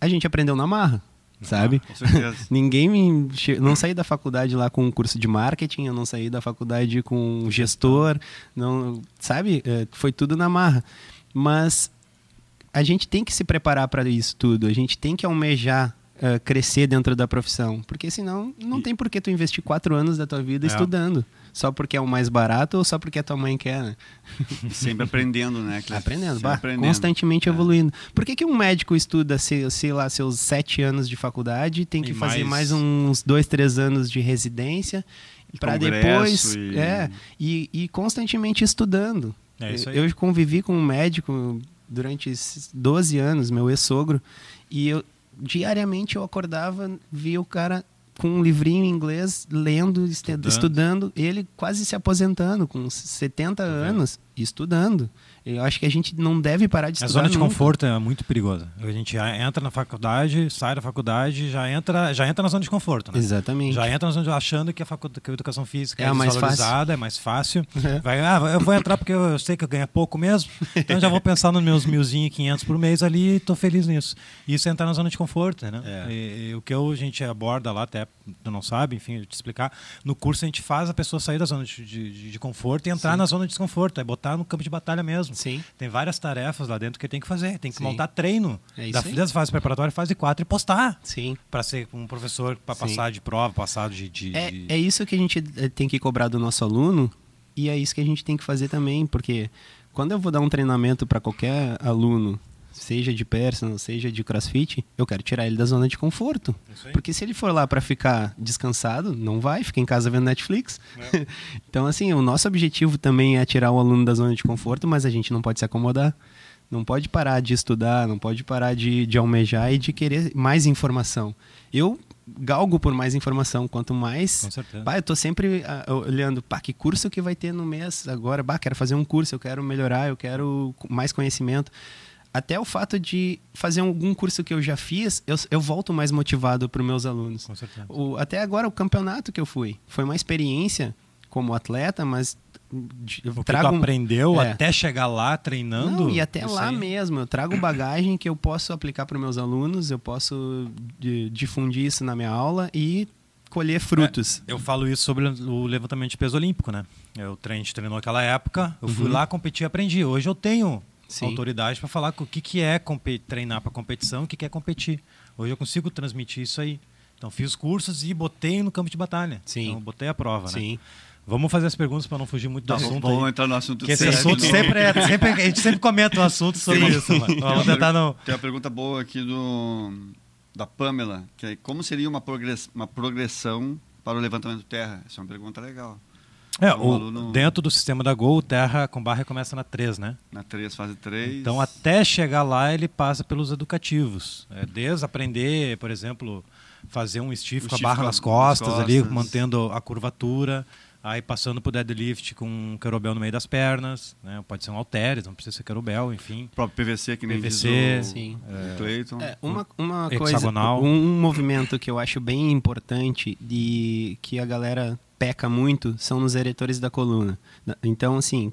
a gente aprendeu na marra, sabe? Com certeza. Ninguém me não saí da faculdade lá com um curso de marketing, eu não saí da faculdade com um gestor, não, sabe? É, Foi tudo na marra. Mas a gente tem que se preparar para isso tudo, a gente tem que almejar uh, crescer dentro da profissão. Porque senão não tem por que tu investir quatro anos da tua vida É. estudando. Só porque é o mais barato ou só porque a tua mãe quer, né? Sempre aprendendo, né? Cleiton? Aprendendo, bah, aprendendo. constantemente É. evoluindo. Por que, que um médico estuda, sei, sei lá, seus sete anos de faculdade e tem que E fazer mais- mais uns dois, três anos de residência para depois e- é e, e constantemente estudando. É isso aí. Eu convivi com um médico durante esses 12 anos, meu ex-sogro, e eu diariamente eu acordava, via o cara com um livrinho em inglês, lendo, Estudando. estudando, ele quase se aposentando, com 70 vendo? anos, estudando. Eu acho que a gente não deve parar de A estudar. zona de nunca. conforto é muito perigosa. A gente entra na faculdade, sai da faculdade, já entra, já entra na zona de conforto, né? Exatamente. Já entra na zona de, achando que a, facu- que a educação física É é, a mais desvalorizada, é mais fácil. É. Vai, ah, eu vou entrar porque eu, eu sei que eu ganho pouco mesmo, então já vou pensar nos meus milzinho e quinhentos por mês ali e tô feliz nisso. Isso é entrar na zona de conforto, né? É. E, e o que eu- a gente aborda lá, até tu não sabe, enfim, eu te explicar, no curso a gente faz a pessoa sair da zona de, de- de conforto e entrar Sim. na zona de desconforto, é botar no campo de batalha mesmo. Sim. Tem várias tarefas lá dentro que tem que fazer. Tem que Sim. montar treino É isso da, das fases preparatórias, fase 4 e postar. Sim. Para ser um professor, para passar de prova, passar de. de- É, de- é isso que a gente eh, tem que cobrar do nosso aluno e é isso que a gente tem que fazer também, porque quando eu vou dar um treinamento para qualquer aluno, seja de personal, seja de crossfit, eu quero tirar ele da zona de conforto. Porque se ele for lá para ficar descansado, não vai, fica em casa vendo Netflix. É. então, assim, o nosso objetivo também é tirar o aluno da zona de conforto, mas a gente não pode se acomodar. Não pode parar de estudar, não pode parar de, de almejar e de querer mais informação. Eu galgo por mais informação. Quanto mais. Com certeza. Bah, eu tô sempre ah, olhando, pá, que curso que vai ter no mês agora? Bah, quero fazer um curso, eu quero melhorar, eu quero mais conhecimento. Até o fato de fazer algum curso que eu já fiz, eu, eu volto mais motivado para os meus alunos. Com certeza. O- até agora, o campeonato que eu fui, foi uma experiência como atleta, mas de- eu O que trago tu um- aprendeu É. até chegar lá treinando. não, e até lá aí. mesmo, eu trago bagagem que eu posso aplicar para os meus alunos, eu posso difundir isso na minha aula e colher frutos. Eu falo isso sobre o levantamento de peso olímpico, né? Eu treino, a gente treinou aquela época, eu fui Uhum. lá, competi e aprendi. Hoje eu tenho Sim. autoridade para falar o que, que é treinar para competição, o que, que é competir. Hoje eu consigo transmitir isso aí. Então fiz cursos e botei no campo de batalha. Sim. Então botei a prova, né? Sim. Vamos fazer as perguntas para não fugir muito do Tá, assunto. vamos aí. entrar no assunto Que esse assunto né? sempre é. Sempre, a gente sempre comenta um assunto sobre Sim. isso, mano. Tem Vamos uma tentar não. Tem uma pergunta boa aqui do da Pamela, que é como seria uma, progress, uma progressão para o levantamento terra? Essa é uma pergunta legal. É, o- aluno- dentro do sistema da Gol, o Terra com barra começa na 3, né? Na 3, fase 3. Então, até chegar lá, ele passa pelos educativos. É, desde aprender, por exemplo, fazer um stiff com a stiff barra com a- nas nas costas, ali, costas. mantendo a curvatura. Aí passando pro deadlift com um querobel no meio das pernas. Né? Pode ser um halteres, não precisa ser querobel, enfim. O próprio PVC, que nem PVC, diz o, sim. o Clayton. É, uma uma coisa, Hexagonal. um movimento que eu acho bem importante e que a galera peca muito são nos eretores da coluna. Então, assim,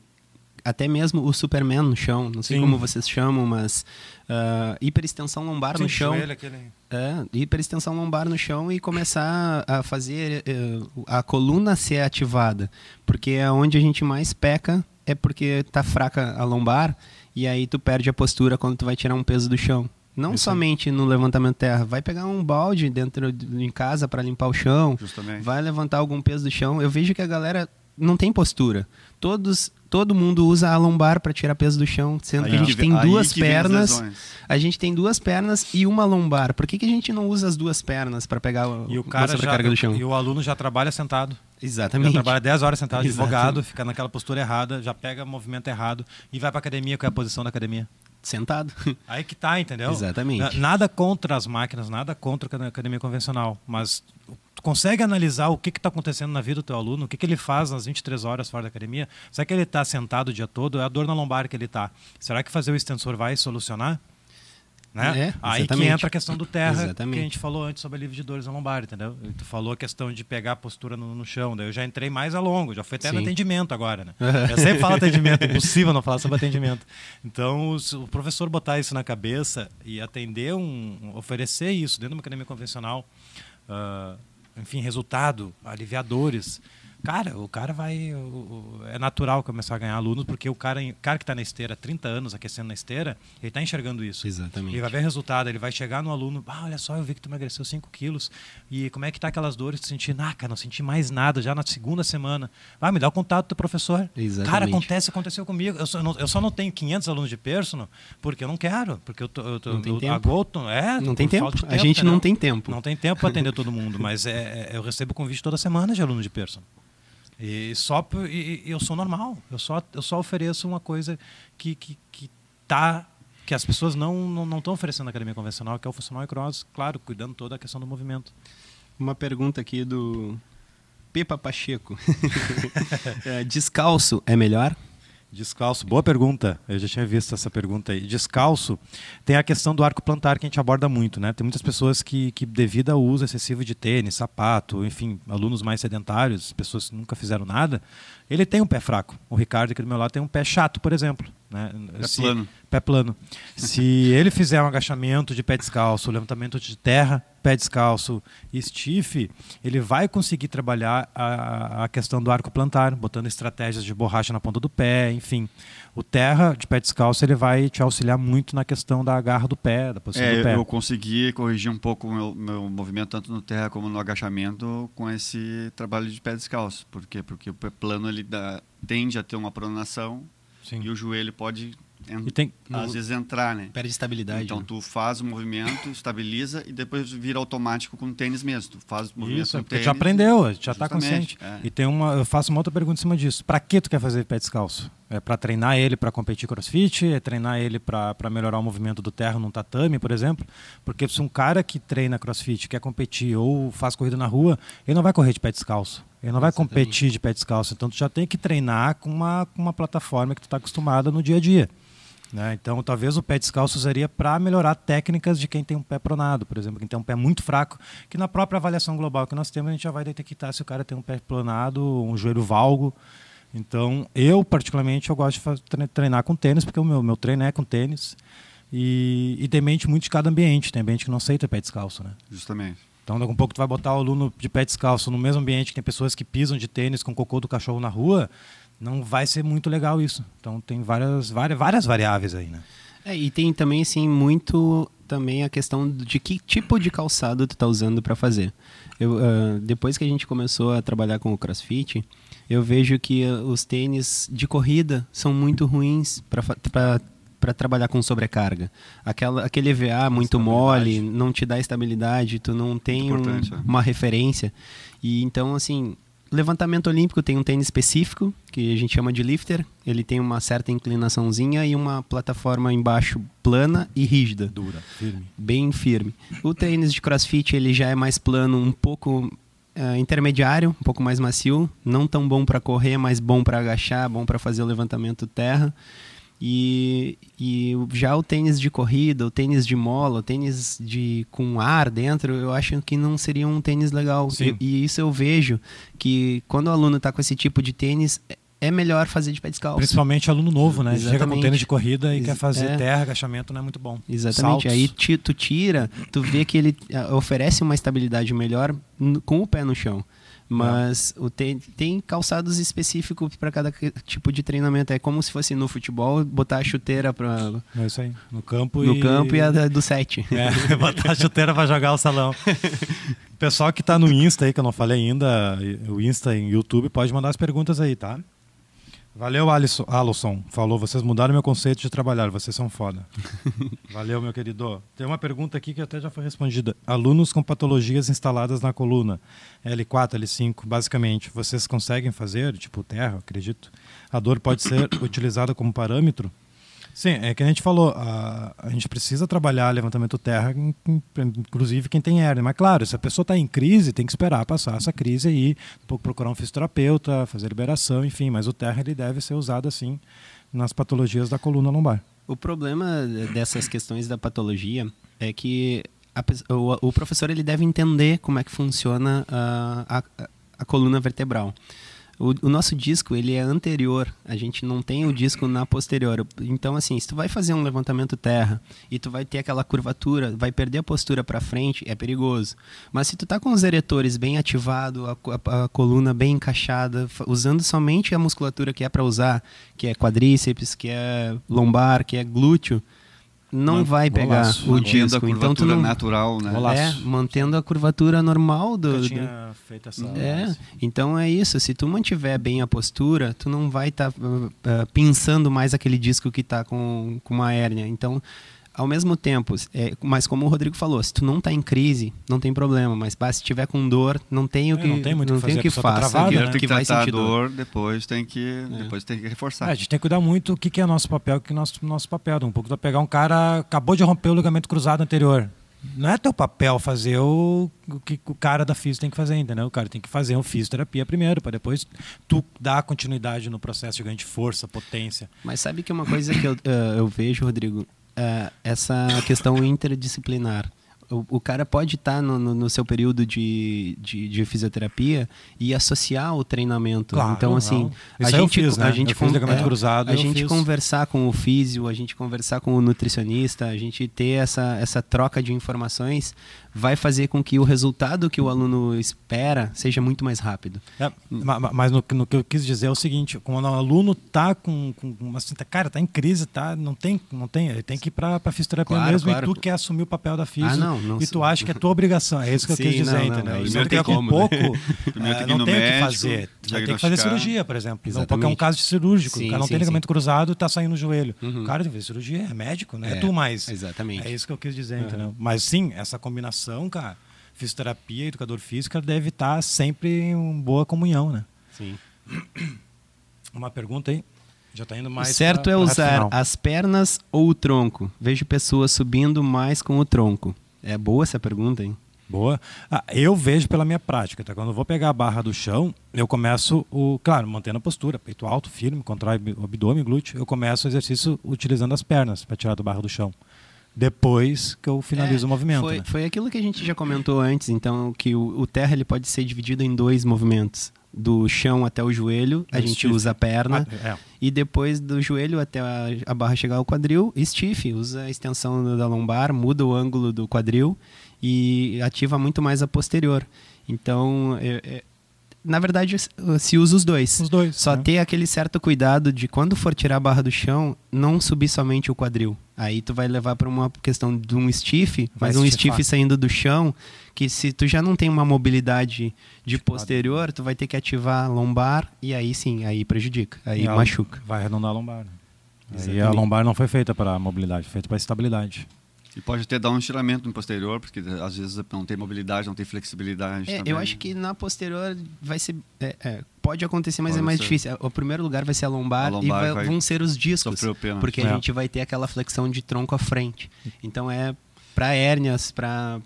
até mesmo o Superman no chão, não sei Sim. como vocês chamam, mas ah, hiperextensão lombar no Sim, chão. joelho, aquele- É, hiperextensão lombar no chão e começar a fazer eh, a coluna ser ativada. Porque é onde a gente mais peca, é porque tá fraca a lombar e aí tu perde a postura quando tu vai tirar um peso do chão. Não Isso aí. somente no levantamento terra, vai pegar um balde dentro de, em casa para limpar o chão, Justamente. vai levantar algum peso do chão. Eu vejo que a galera não tem postura. Todos, todo mundo usa a lombar para tirar peso do chão, sendo Aí que a gente que vem- tem aí duas pernas. A gente tem duas pernas e uma lombar. Por que, que a gente não usa as duas pernas para pegar E o cara já, sobrecarga do chão? e o aluno já trabalha sentado. Já Exatamente. trabalha 10 horas sentado, Exato. advogado, fica naquela postura errada, já pega movimento errado e vai pra academia, qual é a posição da academia? Sentado. Aí que tá, entendeu? Exatamente. Na- Nada contra as máquinas, nada contra a academia convencional, mas tu consegue analisar o que está acontecendo na vida do teu aluno, o que, que ele faz nas 23 horas fora da academia? Será que ele está sentado o dia todo? É a dor na lombar que ele está. Será que fazer o extensor vai solucionar? Né? É, Aí que entra a questão do terra Exatamente. que a gente falou antes sobre alívio de dores na lombar, entendeu? E Tu falou a questão de pegar a postura no, no chão, daí eu já entrei mais a longo, já fui até no atendimento agora, né? Eu sempre falo atendimento, é impossível não falar sobre atendimento. Então, os- o professor botar isso na cabeça e atender um, oferecer isso dentro de uma academia convencional, ah, enfim, resultado, aliviadores. Cara, o cara vai. o- o- é natural começar a ganhar alunos, porque o cara, o cara que está na esteira há 30 anos, aquecendo na esteira, ele está enxergando isso. Exatamente. Ele vai ver resultado, ele vai chegar no aluno, ah, olha só, eu vi que tu emagreceu 5 quilos. E como é que tá aquelas dores? Tu senti, ah, cara, não senti mais nada já na segunda semana. Vai, me dá o contato do teu professor. Exatamente. Cara, acontece, aconteceu comigo. Eu só, não, eu só não tenho 500 alunos de personal, porque eu não quero. Porque eu tô. Eu tô Não tem eu, tempo. A Goto, é. Não tem tempo. de A gente não tem tempo. Não tem tempo para atender todo mundo, mas é, é- eu recebo convite toda semana de aluno de personal. E só e, eu sou normal. Eu só eu só ofereço uma coisa que que, que tá que as pessoas não não não estão oferecendo na academia convencional, que é o funcional e cross, claro, cuidando toda a questão do movimento. Uma pergunta aqui do Pepa Pacheco. É, Descalço é melhor? Descalço, boa pergunta. Eu já tinha visto essa pergunta aí. Descalço, tem a questão do arco plantar que a gente aborda muito, né? Tem muitas pessoas que, que devido ao uso excessivo de tênis, sapato, enfim, alunos mais sedentários, pessoas que nunca fizeram nada, ele tem um pé fraco. O Ricardo aqui do meu lado tem um pé chato, por exemplo. Né? Pé plano. Pé plano. Se ele fizer um agachamento de pé descalço, levantamento de terra, pé descalço e stiff, ele vai conseguir trabalhar a, a questão do arco plantar, botando estratégias de borracha na ponta do pé, enfim. O terra de pé descalço ele vai te auxiliar muito na questão da garra do pé, da posição É, do pé. eu consegui corrigir um pouco o meu, meu movimento, tanto no terra como no agachamento, com esse trabalho de pé descalço. Por quê? Porque o pé plano ele dá, tende a ter uma pronação Sim. e o joelho pode, E tem, às vezes, entrar, né? Perde estabilidade. Então né? tu faz o movimento, estabiliza e depois vira automático com o tênis mesmo. Tu faz o movimento Isso, com é o tênis. já aprendeu, já está consciente. é. E tem uma, eu faço uma outra pergunta em cima disso. Para que tu quer fazer pé descalço? É para treinar ele para competir crossfit? É treinar ele para melhorar o movimento do terra num tatame, por exemplo? Porque se um cara que treina crossfit quer competir ou faz corrida na rua, ele não vai correr de pé descalço. Ele não vai competir de pé descalço. Então tu já tem que treinar com uma, com uma plataforma que tu está acostumada no dia a dia. né? Então, talvez o pé descalço usaria para melhorar técnicas de quem tem um pé pronado, por exemplo, quem tem um pé muito fraco, que na própria avaliação global que nós temos, a gente já vai detectar se o cara tem um pé pronado, um joelho valgo. Então, eu, particularmente, eu gosto de treinar com tênis, porque o meu, meu treino é com tênis. E, e depende muito de cada ambiente. Tem ambiente que não aceita pé descalço, né? Justamente. Então, daqui a pouco tu vai botar o aluno de pé descalço no mesmo ambiente que tem pessoas que pisam de tênis com cocô do cachorro na rua, não vai ser muito legal isso. Então, tem várias, várias, várias variáveis aí, né? É, e tem também, assim, muito também a questão de que tipo de calçado tu tá usando para fazer. Eu, ah, depois que a gente começou a trabalhar com o CrossFit, eu vejo que os tênis de corrida são muito ruins para trabalhar com sobrecarga. Aquela, aquele EVA muito mole, não te dá estabilidade, tu não tem um- é. uma referência. E então, assim, levantamento olímpico tem um tênis específico, que a gente chama de lifter. Ele tem uma certa inclinaçãozinha e uma plataforma embaixo plana e rígida, Dura, firme. bem firme. O tênis de crossfit ele já é mais plano, um pouco eh, intermediário, um pouco mais macio. Não tão bom para correr, mas bom para agachar, bom para fazer o levantamento terra. E, e já o tênis de corrida, o tênis de mola, o tênis de com ar dentro, eu acho que não seria um tênis legal. E, e isso eu vejo que quando o aluno está com esse tipo de tênis, é- melhor fazer de pé descalço. Principalmente aluno novo, né? Chega com Exatamente. tênis de corrida e Ex- quer fazer é. terra, agachamento, não é muito bom. Exatamente. Saltos. Aí tu tira, tu vê que ele ah, oferece uma estabilidade melhor com o pé no chão. Mas o tem, tem calçados específicos para cada tipo de treinamento. É como se fosse no futebol, botar a chuteira pra, É isso aí. No campo no e... campo e a do set. É, botar a chuteira pra jogar o salão. O pessoal que tá no Insta aí, que eu não falei ainda, o Insta e o YouTube, pode mandar as perguntas aí, tá? Valeu, Alisson. Alisson. Falou, vocês mudaram meu conceito de trabalhar, vocês são foda. Valeu, meu querido. Tem uma pergunta aqui que até já foi respondida. Alunos com patologias instaladas na coluna, L4, L5, basicamente, vocês conseguem fazer, tipo terra, acredito? A dor pode ser utilizada como parâmetro? Sim, é que a gente falou, a, a gente precisa trabalhar levantamento terra, in- in- inclusive quem tem hernia. Mas claro, se a pessoa está em crise, tem que esperar passar essa crise pouco procurar um fisioterapeuta, fazer liberação, enfim. Mas o terra ele deve ser usado assim nas patologias da coluna lombar. O problema dessas questões da patologia é que a o, o professor ele deve entender como é que funciona a, a, a coluna vertebral. O, o, nosso disco ele é anterior, a gente não tem o disco na posterior. Então assim, se tu vai fazer um levantamento terra e tu vai ter aquela curvatura, vai perder a postura para frente, é perigoso. Mas se tu tá com os eretores bem ativado, a, a, a coluna bem encaixada, usando somente a musculatura que é para usar, que é quadríceps, que é lombar, que é glúteo, não vai pegar Golaço. o disco. A então tu não natural, né? É, mantendo a curvatura normal do. Eu tinha feito essa. É, então é isso. Se tu mantiver bem a postura, tu não vai estar tá, uh, uh, pensando mais aquele disco que está com, com uma hérnia. Então ao mesmo tempo, é, mas como o Rodrigo falou, se tu não está em crise, não tem problema, mas se tiver com dor, não tem o é, que não tem muito não que fazer, o que tá faça, travada, que, né? que, que vai sentir dor, depois tem que é. depois tem que reforçar. É, a gente tem que cuidar muito o que, que é nosso papel, o que é nosso nosso papel, um pouco de pegar um cara acabou de romper o ligamento cruzado anterior. Não é teu papel fazer o, o que o cara da física tem que fazer, entendeu? O cara tem que fazer uma fisioterapia primeiro, para depois tu dar continuidade no processo de ganho de força, potência. Mas sabe que uma coisa que eu, uh, eu vejo, Rodrigo, uh, essa questão interdisciplinar. O, o, cara pode estar tá no, no, no, seu período de, de, de, fisioterapia e associar o treinamento. Claro, então, assim, a gente, fiz, né? a gente, con é, cruzado, a gente conversar com o físio, a gente conversar com o nutricionista, a gente ter essa, essa troca de informações vai fazer com que o resultado que o aluno espera seja muito mais rápido. É, mas no, no, que eu quis dizer é o seguinte, quando o aluno está com, com uma assim, cara, está em crise, tá, não tem, não tem, ele tem que ir para fisioterapia claro, mesmo claro. e tu quer assumir o papel da fisio ah, não, não, e tu acha que é tua obrigação, é isso que eu Sim, quis dizer, não, entendeu? Não, não tem como, pouco, é, não tem o que fazer, vai ter que fazer cirurgia, por exemplo, então, porque é um caso de cirúrgico, sim, o cara não sim, tem ligamento cruzado e está saindo no joelho, uhum. o cara tem que fazer cirurgia, é médico, né? É, é tu mais. Exatamente. É isso que eu quis dizer, uhum. entendeu? Mas sim, essa combinação, cara, fisioterapia, educador físico, deve estar sempre em boa comunhão, né? Sim. Uma pergunta aí. Já está indo mais. O certo pra, é usar as pernas ou o tronco. Vejo pessoas subindo mais com o tronco. É boa essa pergunta, hein? Boa. Ah, eu vejo pela minha prática, tá? Quando eu vou pegar a barra do chão, eu começo o, claro, mantendo a postura, peito alto, firme, contrai o abdômen, glúteo. Eu começo o exercício utilizando as pernas para tirar da barra do chão depois que eu finalizo é, o movimento. Foi, né? foi aquilo que a gente já comentou antes, então, que o, o, terra ele pode ser dividido em dois movimentos. Do chão até o joelho, a gente stiff. usa a perna. Ah, é. E depois do joelho até a, a, barra chegar ao quadril, stiff, usa a extensão da lombar, muda o ângulo do quadril e ativa muito mais a posterior. Então, é, é, na verdade, se usa os dois. Os dois. Só né? ter aquele certo cuidado de quando for tirar a barra do chão, não subir somente o quadril. Aí tu vai levar para uma questão de um stiff, vai mas um stiff saindo do chão, que se tu já não tem uma mobilidade de posterior, tu vai ter que ativar a lombar e aí sim, aí prejudica, aí e machuca. Vai arredondar a lombar. Né? Aí a lombar não foi feita para mobilidade, foi feita para estabilidade. E pode até dar um estiramento no posterior, porque às vezes não tem mobilidade, não tem flexibilidade. É, eu acho que na posterior vai ser. É, é, pode acontecer, mas pode é mais ser. difícil. O primeiro lugar vai ser a lombar, a lombar e vai, vai vão ser os discos. Porque a é. gente vai ter aquela flexão de tronco à frente. Então é para hérnias, para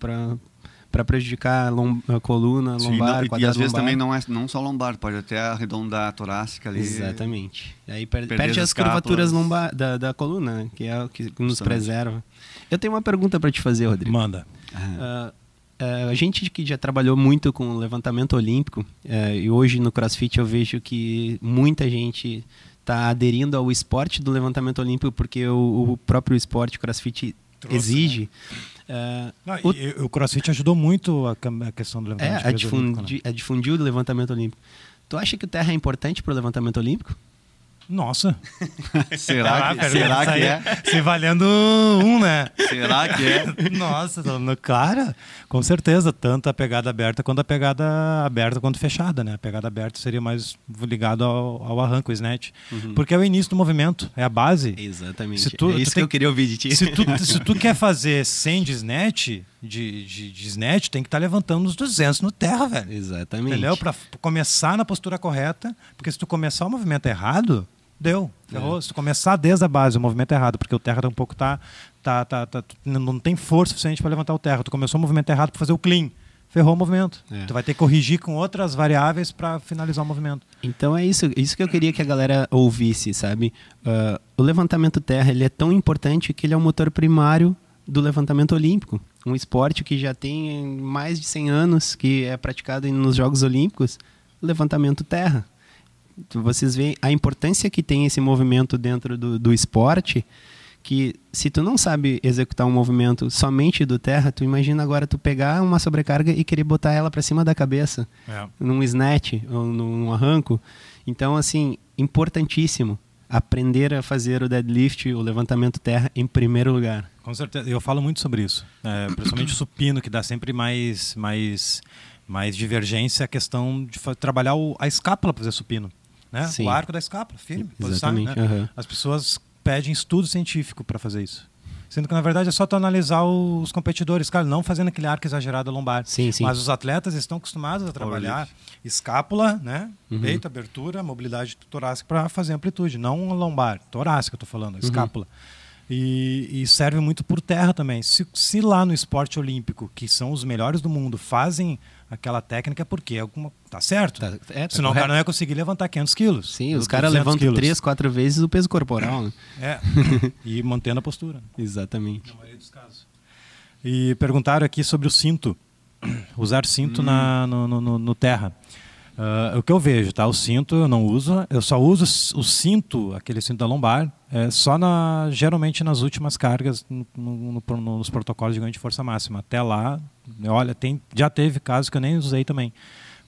para prejudicar a, a coluna, Sim, lombar, não, E às vezes também não é não só lombar, pode até arredondar a torácica ali. Exatamente. E aí per, perde as, as curvaturas lombar, da, da coluna, que é o que nos Justamente. preserva. Eu tenho uma pergunta para te fazer, Rodrigo. Manda. Uh, uh, a gente que já trabalhou muito com levantamento olímpico, uh, e hoje no CrossFit eu vejo que muita gente está aderindo ao esporte do levantamento olímpico porque o, o próprio esporte CrossFit Trouxe, exige. Né? Não, o, o, CrossFit ajudou muito a, a questão do levantamento é, a difundir, olímpico. Né? A difundir o levantamento olímpico. Tu acha que o terra é importante para o levantamento olímpico? Nossa. será que, será que é? Se valendo um, né? Será que é? Nossa, cara, com certeza. Tanto a pegada aberta quanto a pegada aberta quanto fechada, né? A pegada aberta seria mais ligado ao, ao arranco, o snatch. Uhum. Porque é o início do movimento, é a base. Exatamente. Tu, é isso que tem, eu queria ouvir de ti. Se tu, se tu quer fazer 100 de snatch, de, de, de snatch, tem que estar tá levantando uns 200 no terra, velho. Exatamente. Entendeu? Para começar na postura correta, porque se tu começar o movimento errado, deu. Ferrou. É. Se tu começar desde a base, o movimento errado, porque o terra tá um pouco tá, tá, tá, tá não tem força suficiente para levantar o terra. Tu começou o movimento errado para fazer o clean. Ferrou o movimento. É. Tu vai ter que corrigir com outras variáveis para finalizar o movimento. Então é isso, isso que eu queria que a galera ouvisse, sabe? Uh, o levantamento terra ele é tão importante que ele é o motor primário do levantamento olímpico. Um esporte que já tem mais de 100 anos, que é praticado nos Jogos Olímpicos, levantamento terra. Vocês veem a importância que tem esse movimento dentro do, do esporte, que se tu não sabe executar um movimento somente do terra, tu imagina agora tu pegar uma sobrecarga e querer botar ela para cima da cabeça, É. num snatch ou num arranco. Então, assim, importantíssimo aprender a fazer o deadlift, o levantamento terra em primeiro lugar. Com certeza. Eu falo muito sobre isso. É, principalmente o supino, que dá sempre mais, mais, mais divergência a questão de trabalhar o- a escápula para fazer supino. Né? Sim. O arco da escápula, firme. posição, Exatamente, né? aham. As pessoas pedem estudo científico para fazer isso. Sendo que, na verdade, é só tu analisar os competidores, cara, não fazendo aquele arco exagerado lombar. Sim, sim. Mas os atletas estão acostumados a trabalhar escápula, né? Uhum. peito, abertura, mobilidade torácica para fazer amplitude, não lombar, torácica, eu tô falando, Uhum. E, e serve muito por terra também. Se, se lá no esporte olímpico, que são os melhores do mundo, fazem aquela técnica, porque alguma, tá certo. Tá- é, tá Senão o correto. cara não ia conseguir levantar 500 quilos. Sim, os caras 200 levantam três, quatro vezes o peso corporal. Né? É, e mantendo a postura. Exatamente. Na maioria dos casos. E perguntaram aqui sobre o cinto. Usar cinto na, no, no- no- no Ah, o que eu vejo, tá? O cinto eu não uso. Eu só uso o cinto, aquele cinto da lombar, é, só na, geralmente nas últimas cargas no- no- no- nos protocolos de ganho de força máxima. Até lá, olha, tem, já teve casos que eu nem usei também.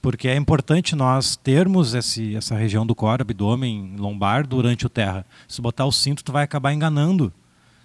Porque é importante nós termos esse, essa região do core, abdômen, lombar, durante o terra. Se botar o cinto, tu vai acabar enganando.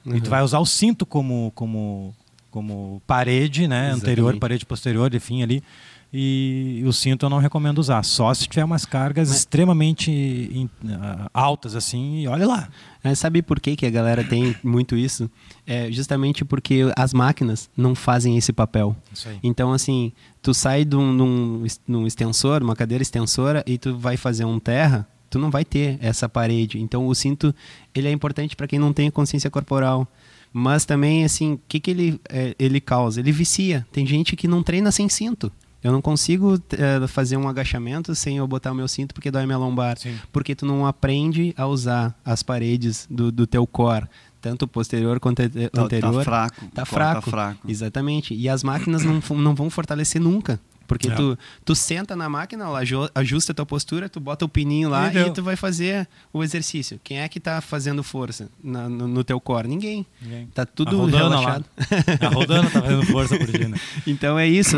E tu vai usar o cinto como, como, como parede, né? Exatamente. Anterior, parede posterior, enfim, ali. E, o cinto eu não recomendo usar. Só se tiver umas cargas extremamente in- ah, altas, assim, e olha lá. É, sabe por que, que a galera tem muito isso? É justamente porque as máquinas não fazem esse papel. Isso aí. Então, assim, tu sai de um, de um extensor, uma cadeira extensora, e tu vai fazer um terra, tu não vai ter essa parede. Então, o cinto, ele é importante para quem não tem consciência corporal. Mas também, assim, o que, que ele, é, ele causa? Ele vicia. Tem gente que não treina sem cinto. Eu não consigo é, fazer um agachamento sem eu botar o meu cinto porque dói minha lombar. Sim. Porque tu não aprende a usar as paredes do, do teu core, tanto posterior quanto ante- Tá- anterior. Tá fraco. Tá core fraco. Tá fraco. Exatamente. E as máquinas não, não vão fortalecer nunca. Porque É. tu, tu senta na máquina, ela aju- ajusta a tua postura, tu bota o pininho lá E e, tu vai fazer o exercício. Quem é que tá fazendo força na- no, no teu core? Ninguém. Ninguém. Tá Tá tudo rodando relaxado. lá. Tá rodando, tá fazendo força por dia, né? Então é isso.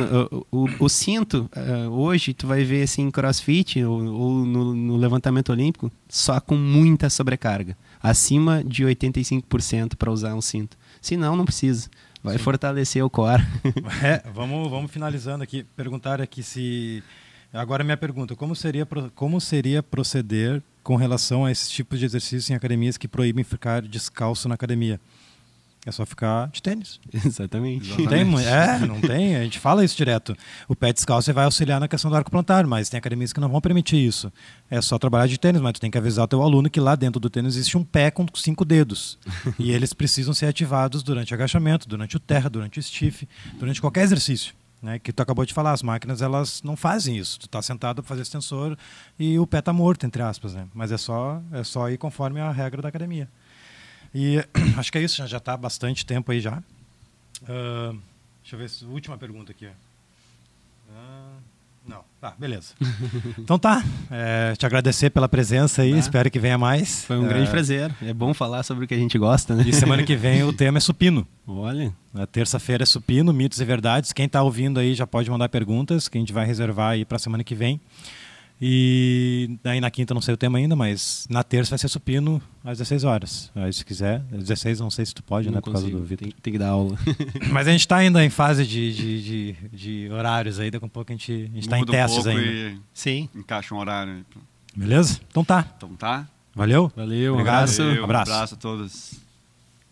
O, o- o cinto, eh, hoje, tu vai ver assim, em crossfit ou, ou no, no levantamento olímpico, só com muita sobrecarga. Acima de 85% para usar um cinto. Se não, não precisa. Vai fortalecer o core. É, vamos, vamos finalizando aqui. Perguntaram aqui se. Agora, minha pergunta: como seria, como seria proceder com relação a esses tipos de exercícios em academias que proíbem ficar descalço na academia? É só ficar de tênis. Exatamente. Não tem, é, não tem. A gente fala isso direto. O pé descalço vai auxiliar na questão do arco plantar, mas tem academias que não vão permitir isso. É só trabalhar de tênis, mas tu tem que avisar o teu aluno que lá dentro do tênis existe um pé com cinco dedos. e eles precisam ser ativados durante o agachamento, durante o terra, durante o stiff, durante qualquer exercício. Né, que tu acabou de falar, as máquinas elas não fazem isso. Tu está sentado para fazer extensor e o pé está morto, entre aspas. Né? Mas é só, é só ir conforme a regra da academia. E acho que é isso, já está bastante tempo aí já. Ah, deixa eu ver, se- última pergunta aqui. Ah, não, tá, beleza. então tá, é, te agradecer pela presença aí, Tá. espero que venha mais. Foi um É, grande prazer. É bom falar sobre o que a gente gosta, né? E semana que vem o tema é supino. Olha, Na terça-feira é supino, mitos e verdades. Quem está ouvindo aí já pode mandar perguntas, que a gente vai reservar aí para semana que vem. E aí na quinta não sei o tema ainda, mas na terça vai ser supino às 16 horas. Aí se quiser, às 16 não sei se tu pode, não né, por causa consigo. do Vitor. Tem, tem que dar aula. Mas a gente está ainda em fase de, de, de, de horários aí, daqui a pouco a gente está em um testes pouco ainda. Sim. encaixa um horário. Beleza? Então tá. Então tá? Valeu? Valeu, um Obrigado. abraço. Valeu, abraço. abraço a todos.